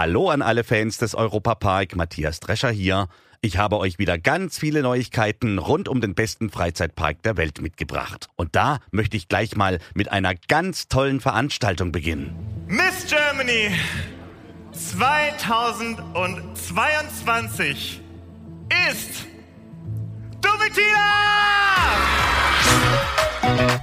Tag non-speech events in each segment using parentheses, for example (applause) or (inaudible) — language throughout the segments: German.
Hallo an alle Fans des Europapark, Matthias Drescher hier. Ich habe euch wieder ganz viele Neuigkeiten rund um den besten Freizeitpark der Welt mitgebracht. Und da möchte ich gleich mal mit einer ganz tollen Veranstaltung beginnen. Miss Germany 2022 ist Domitila!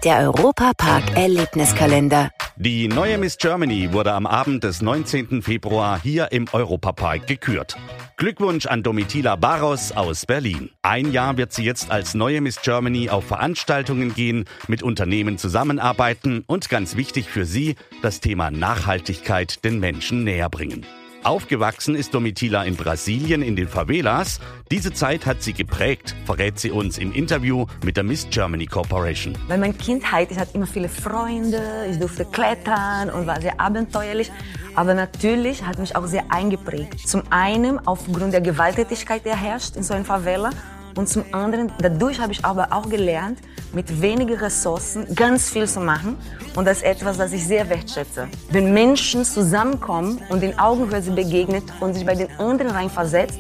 Der Europapark Erlebniskalender. Die neue Miss Germany wurde am Abend des 19. Februar hier im Europapark gekürt. Glückwunsch an Domitila Barros aus Berlin. Ein Jahr wird sie jetzt als neue Miss Germany auf Veranstaltungen gehen, mit Unternehmen zusammenarbeiten und ganz wichtig für sie, das Thema Nachhaltigkeit den Menschen näher bringen. Aufgewachsen ist Domitila in Brasilien in den Favelas. Diese Zeit hat sie geprägt, verrät sie uns im Interview mit der Miss Germany Corporation. Weil meine Kindheit, ich hatte immer viele Freunde, ich durfte klettern und war sehr abenteuerlich. Aber natürlich hat mich auch sehr eingeprägt. Zum einen aufgrund der Gewalttätigkeit, die herrscht in so einer Favela. Und zum anderen, dadurch habe ich aber auch gelernt, mit wenigen Ressourcen ganz viel zu machen. Und das ist etwas, das ich sehr wertschätze. Wenn Menschen zusammenkommen und in Augenhöhe sie begegnet und sich bei den anderen reinversetzt,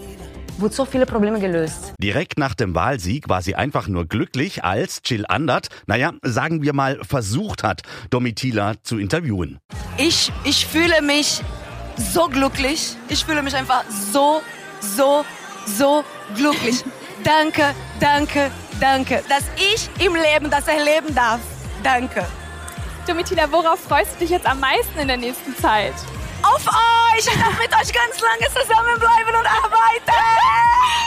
wird so viele Probleme gelöst. Direkt nach dem Wahlsieg war sie einfach nur glücklich, als Jill Andert, naja, sagen wir mal, versucht hat, Domitila zu interviewen. Ich, ich fühle mich so glücklich. Ich fühle mich einfach so, so, so glücklich. Danke, danke, danke, dass ich im Leben das erleben darf. Danke. Domitila, worauf freust du dich jetzt am meisten in der nächsten Zeit? Auf euch! Ich darf mit euch ganz lange zusammenbleiben und arbeiten!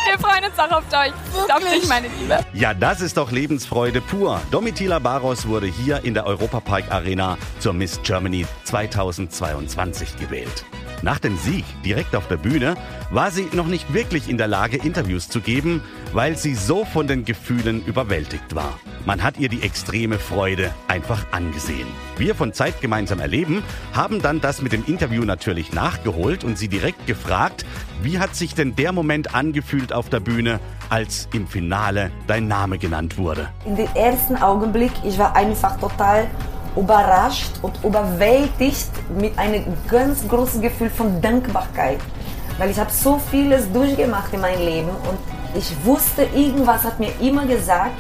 Wir freuen uns auch auf euch. Auf dich, meine Liebe. Ja, das ist doch Lebensfreude pur. Domitila Barros wurde hier in der Europapark Arena zur Miss Germany 2022 gewählt. Nach dem Sieg direkt auf der Bühne war sie noch nicht wirklich in der Lage, Interviews zu geben, weil sie so von den Gefühlen überwältigt war. Man hat ihr die extreme Freude einfach angesehen. Wir von Zeit gemeinsam erleben haben dann das mit dem Interview natürlich nachgeholt und sie direkt gefragt, wie hat sich denn der Moment angefühlt auf der Bühne, als im Finale dein Name genannt wurde? In den ersten Augenblick, ich war einfach total überrascht und überwältigt mit einem ganz großen Gefühl von Dankbarkeit. Weil ich habe so vieles durchgemacht in meinem Leben und ich wusste, irgendwas hat mir immer gesagt,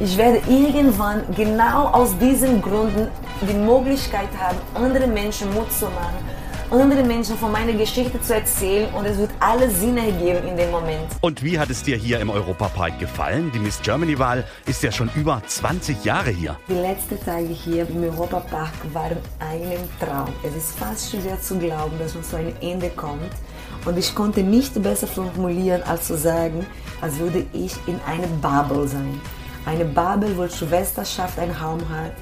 ich werde irgendwann genau aus diesen Gründen die Möglichkeit haben, andere Menschen Mut zu machen, andere Menschen von meiner Geschichte zu erzählen und es wird alles Sinn ergeben in dem Moment. Und wie hat es dir hier im Europapark gefallen? Die Miss Germany-Wahl ist ja schon über 20 Jahre hier. Die letzten Tage hier im Europapark waren ein Traum. Es ist fast schwer zu glauben, dass man zu einem Ende kommt. Und ich konnte nicht besser formulieren, als zu sagen, als würde ich in einer Bubble sein. Eine Bubble, wo Schwesterschaft einen Raum hat,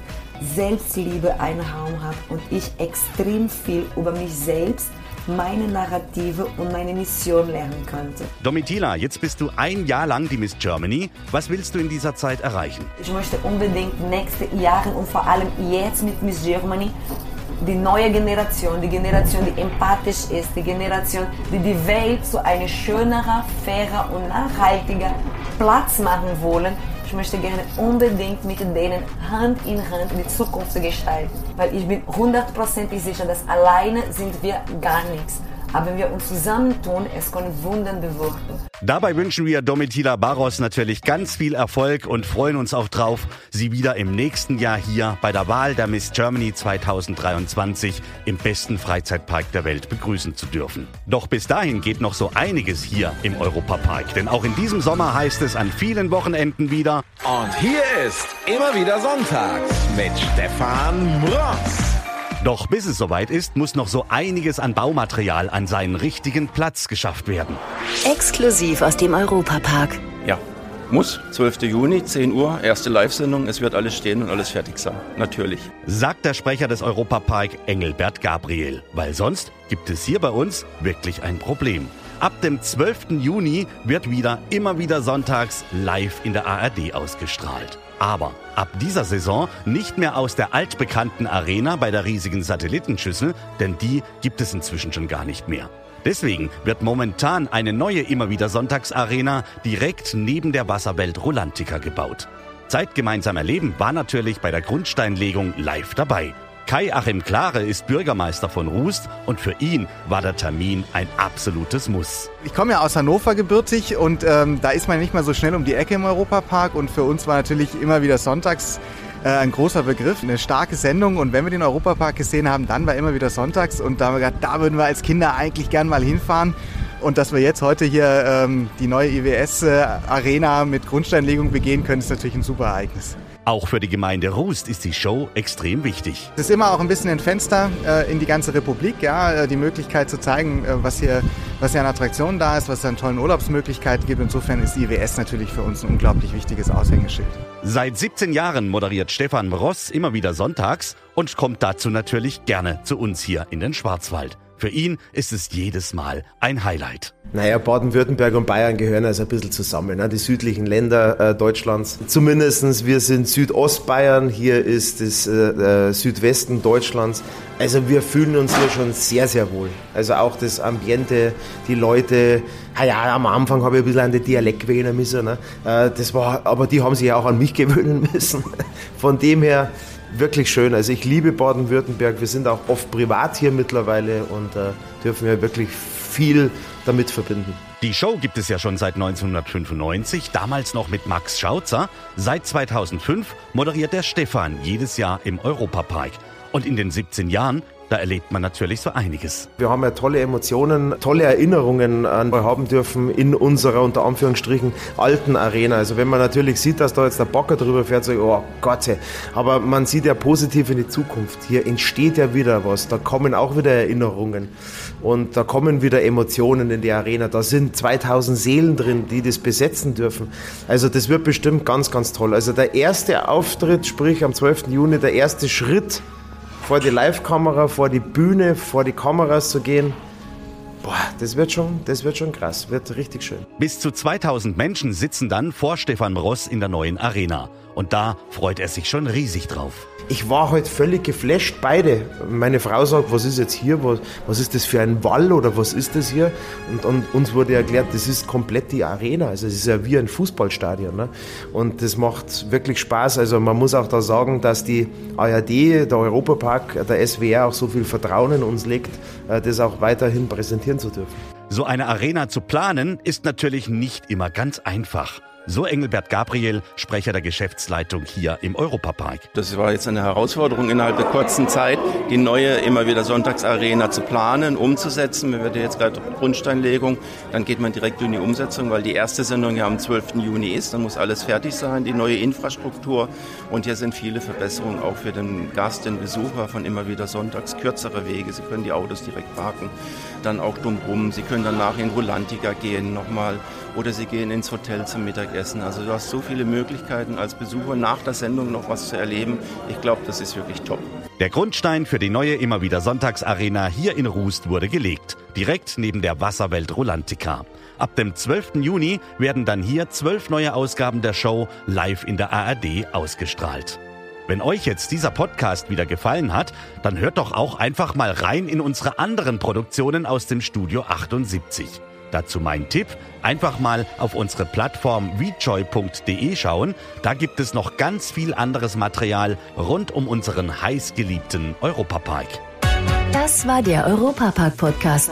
Selbstliebe einen Raum hat und ich extrem viel über mich selbst, meine Narrative und meine Mission lernen konnte. Domitila, jetzt bist du ein Jahr lang die Miss Germany. Was willst du in dieser Zeit erreichen? Ich möchte unbedingt nächste Jahre und vor allem jetzt mit Miss Germany die neue Generation, die Generation, die empathisch ist, die Generation, die die Welt zu einem schöneren, fairer und nachhaltiger Platz machen wollen. Ich möchte gerne unbedingt mit denen Hand in Hand die Zukunft gestalten, weil ich bin hundertprozentig sicher, dass alleine sind wir gar nichts. Aber wenn wir uns zusammentun, es können Wunder bewirken. Dabei wünschen wir Domitila Barros natürlich ganz viel Erfolg und freuen uns auch drauf, sie wieder im nächsten Jahr hier bei der Wahl der Miss Germany 2023 im besten Freizeitpark der Welt begrüßen zu dürfen. Doch bis dahin geht noch so einiges hier im Europapark, denn auch in diesem Sommer heißt es an vielen Wochenenden wieder Und hier ist immer wieder Sonntags mit Stefan Ross. Doch bis es soweit ist, muss noch so einiges an Baumaterial an seinen richtigen Platz geschafft werden. Exklusiv aus dem Europapark. Ja, muss. 12. Juni, 10 Uhr, erste Live-Sendung. Es wird alles stehen und alles fertig sein. Natürlich. Sagt der Sprecher des Europapark Engelbert Gabriel. Weil sonst gibt es hier bei uns wirklich ein Problem. Ab dem 12. Juni wird wieder immer wieder sonntags live in der ARD ausgestrahlt. Aber ab dieser Saison nicht mehr aus der altbekannten Arena bei der riesigen Satellitenschüssel, denn die gibt es inzwischen schon gar nicht mehr. Deswegen wird momentan eine neue immer wieder Sonntagsarena direkt neben der Wasserwelt Rolantica gebaut. Zeit gemeinsam erleben war natürlich bei der Grundsteinlegung live dabei. Kai Achim Klare ist Bürgermeister von Rust und für ihn war der Termin ein absolutes Muss. Ich komme ja aus Hannover gebürtig und ähm, da ist man nicht mal so schnell um die Ecke im Europapark und für uns war natürlich immer wieder sonntags äh, ein großer Begriff, eine starke Sendung und wenn wir den Europapark gesehen haben, dann war immer wieder sonntags und da haben wir gedacht, da würden wir als Kinder eigentlich gern mal hinfahren. Und dass wir jetzt heute hier ähm, die neue IWS-Arena mit Grundsteinlegung begehen können, ist natürlich ein super Ereignis. Auch für die Gemeinde Rust ist die Show extrem wichtig. Es ist immer auch ein bisschen ein Fenster äh, in die ganze Republik, ja, äh, die Möglichkeit zu zeigen, äh, was hier, was hier an Attraktionen da ist, was es an tollen Urlaubsmöglichkeiten gibt. Insofern ist IWS natürlich für uns ein unglaublich wichtiges Aushängeschild. Seit 17 Jahren moderiert Stefan Ross immer wieder sonntags und kommt dazu natürlich gerne zu uns hier in den Schwarzwald. Für ihn ist es jedes Mal ein Highlight. Naja, Baden-Württemberg und Bayern gehören also ein bisschen zusammen, ne? die südlichen Länder äh, Deutschlands. Zumindestens wir sind Südostbayern, hier ist das äh, äh, Südwesten Deutschlands. Also wir fühlen uns hier schon sehr, sehr wohl. Also auch das Ambiente, die Leute. Ja, ja am Anfang habe ich ein bisschen an den Dialekt gewöhnen müssen. Ne? Äh, das war, aber die haben sich ja auch an mich (laughs) gewöhnen müssen. Von dem her wirklich schön. Also ich liebe Baden-Württemberg. Wir sind auch oft privat hier mittlerweile und äh, dürfen ja wirklich viel damit verbinden. Die Show gibt es ja schon seit 1995, damals noch mit Max Schautzer. Seit 2005 moderiert der Stefan jedes Jahr im Europapark. Und in den 17 Jahren da erlebt man natürlich so einiges. Wir haben ja tolle Emotionen, tolle Erinnerungen haben dürfen in unserer unter Anführungsstrichen alten Arena. Also wenn man natürlich sieht, dass da jetzt der Bocker drüber fährt, so, oh Gott, aber man sieht ja positiv in die Zukunft. Hier entsteht ja wieder was, da kommen auch wieder Erinnerungen und da kommen wieder Emotionen in die Arena. Da sind 2000 Seelen drin, die das besetzen dürfen. Also das wird bestimmt ganz, ganz toll. Also der erste Auftritt, sprich am 12. Juni, der erste Schritt vor die Live-Kamera, vor die Bühne, vor die Kameras zu gehen. Boah, das wird schon, das wird schon krass, wird richtig schön. Bis zu 2000 Menschen sitzen dann vor Stefan Ross in der neuen Arena. Und da freut er sich schon riesig drauf. Ich war halt völlig geflasht, beide. Meine Frau sagt, was ist jetzt hier, was, was ist das für ein Wall oder was ist das hier? Und, und uns wurde erklärt, das ist komplett die Arena, also es ist ja wie ein Fußballstadion. Ne? Und das macht wirklich Spaß. Also man muss auch da sagen, dass die ARD, der Europapark, der SWR auch so viel Vertrauen in uns legt, äh, das auch weiterhin präsentieren zu dürfen. So eine Arena zu planen, ist natürlich nicht immer ganz einfach. So Engelbert Gabriel, Sprecher der Geschäftsleitung hier im Europapark. Das war jetzt eine Herausforderung innerhalb der kurzen Zeit, die neue immer wieder Sonntagsarena zu planen, umzusetzen. Wir werden jetzt gerade Grundsteinlegung, dann geht man direkt in die Umsetzung, weil die erste Sendung ja am 12. Juni ist. Dann muss alles fertig sein, die neue Infrastruktur. Und hier sind viele Verbesserungen auch für den Gast, den Besucher von immer wieder Sonntags. Kürzere Wege, Sie können die Autos direkt parken, dann auch dumm rum. Sie können danach in Rolantica gehen nochmal oder Sie gehen ins Hotel zum Mittag Mittagessen. Also du hast so viele Möglichkeiten als Besucher nach der Sendung noch was zu erleben. Ich glaube, das ist wirklich top. Der Grundstein für die neue immer wieder Sonntagsarena hier in Rust wurde gelegt, direkt neben der Wasserwelt Rolantica. Ab dem 12. Juni werden dann hier zwölf neue Ausgaben der Show live in der ARD ausgestrahlt. Wenn euch jetzt dieser Podcast wieder gefallen hat, dann hört doch auch einfach mal rein in unsere anderen Produktionen aus dem Studio 78. Dazu mein Tipp, einfach mal auf unsere Plattform vjoy.de schauen. Da gibt es noch ganz viel anderes Material rund um unseren heißgeliebten Europapark. Das war der Europapark-Podcast.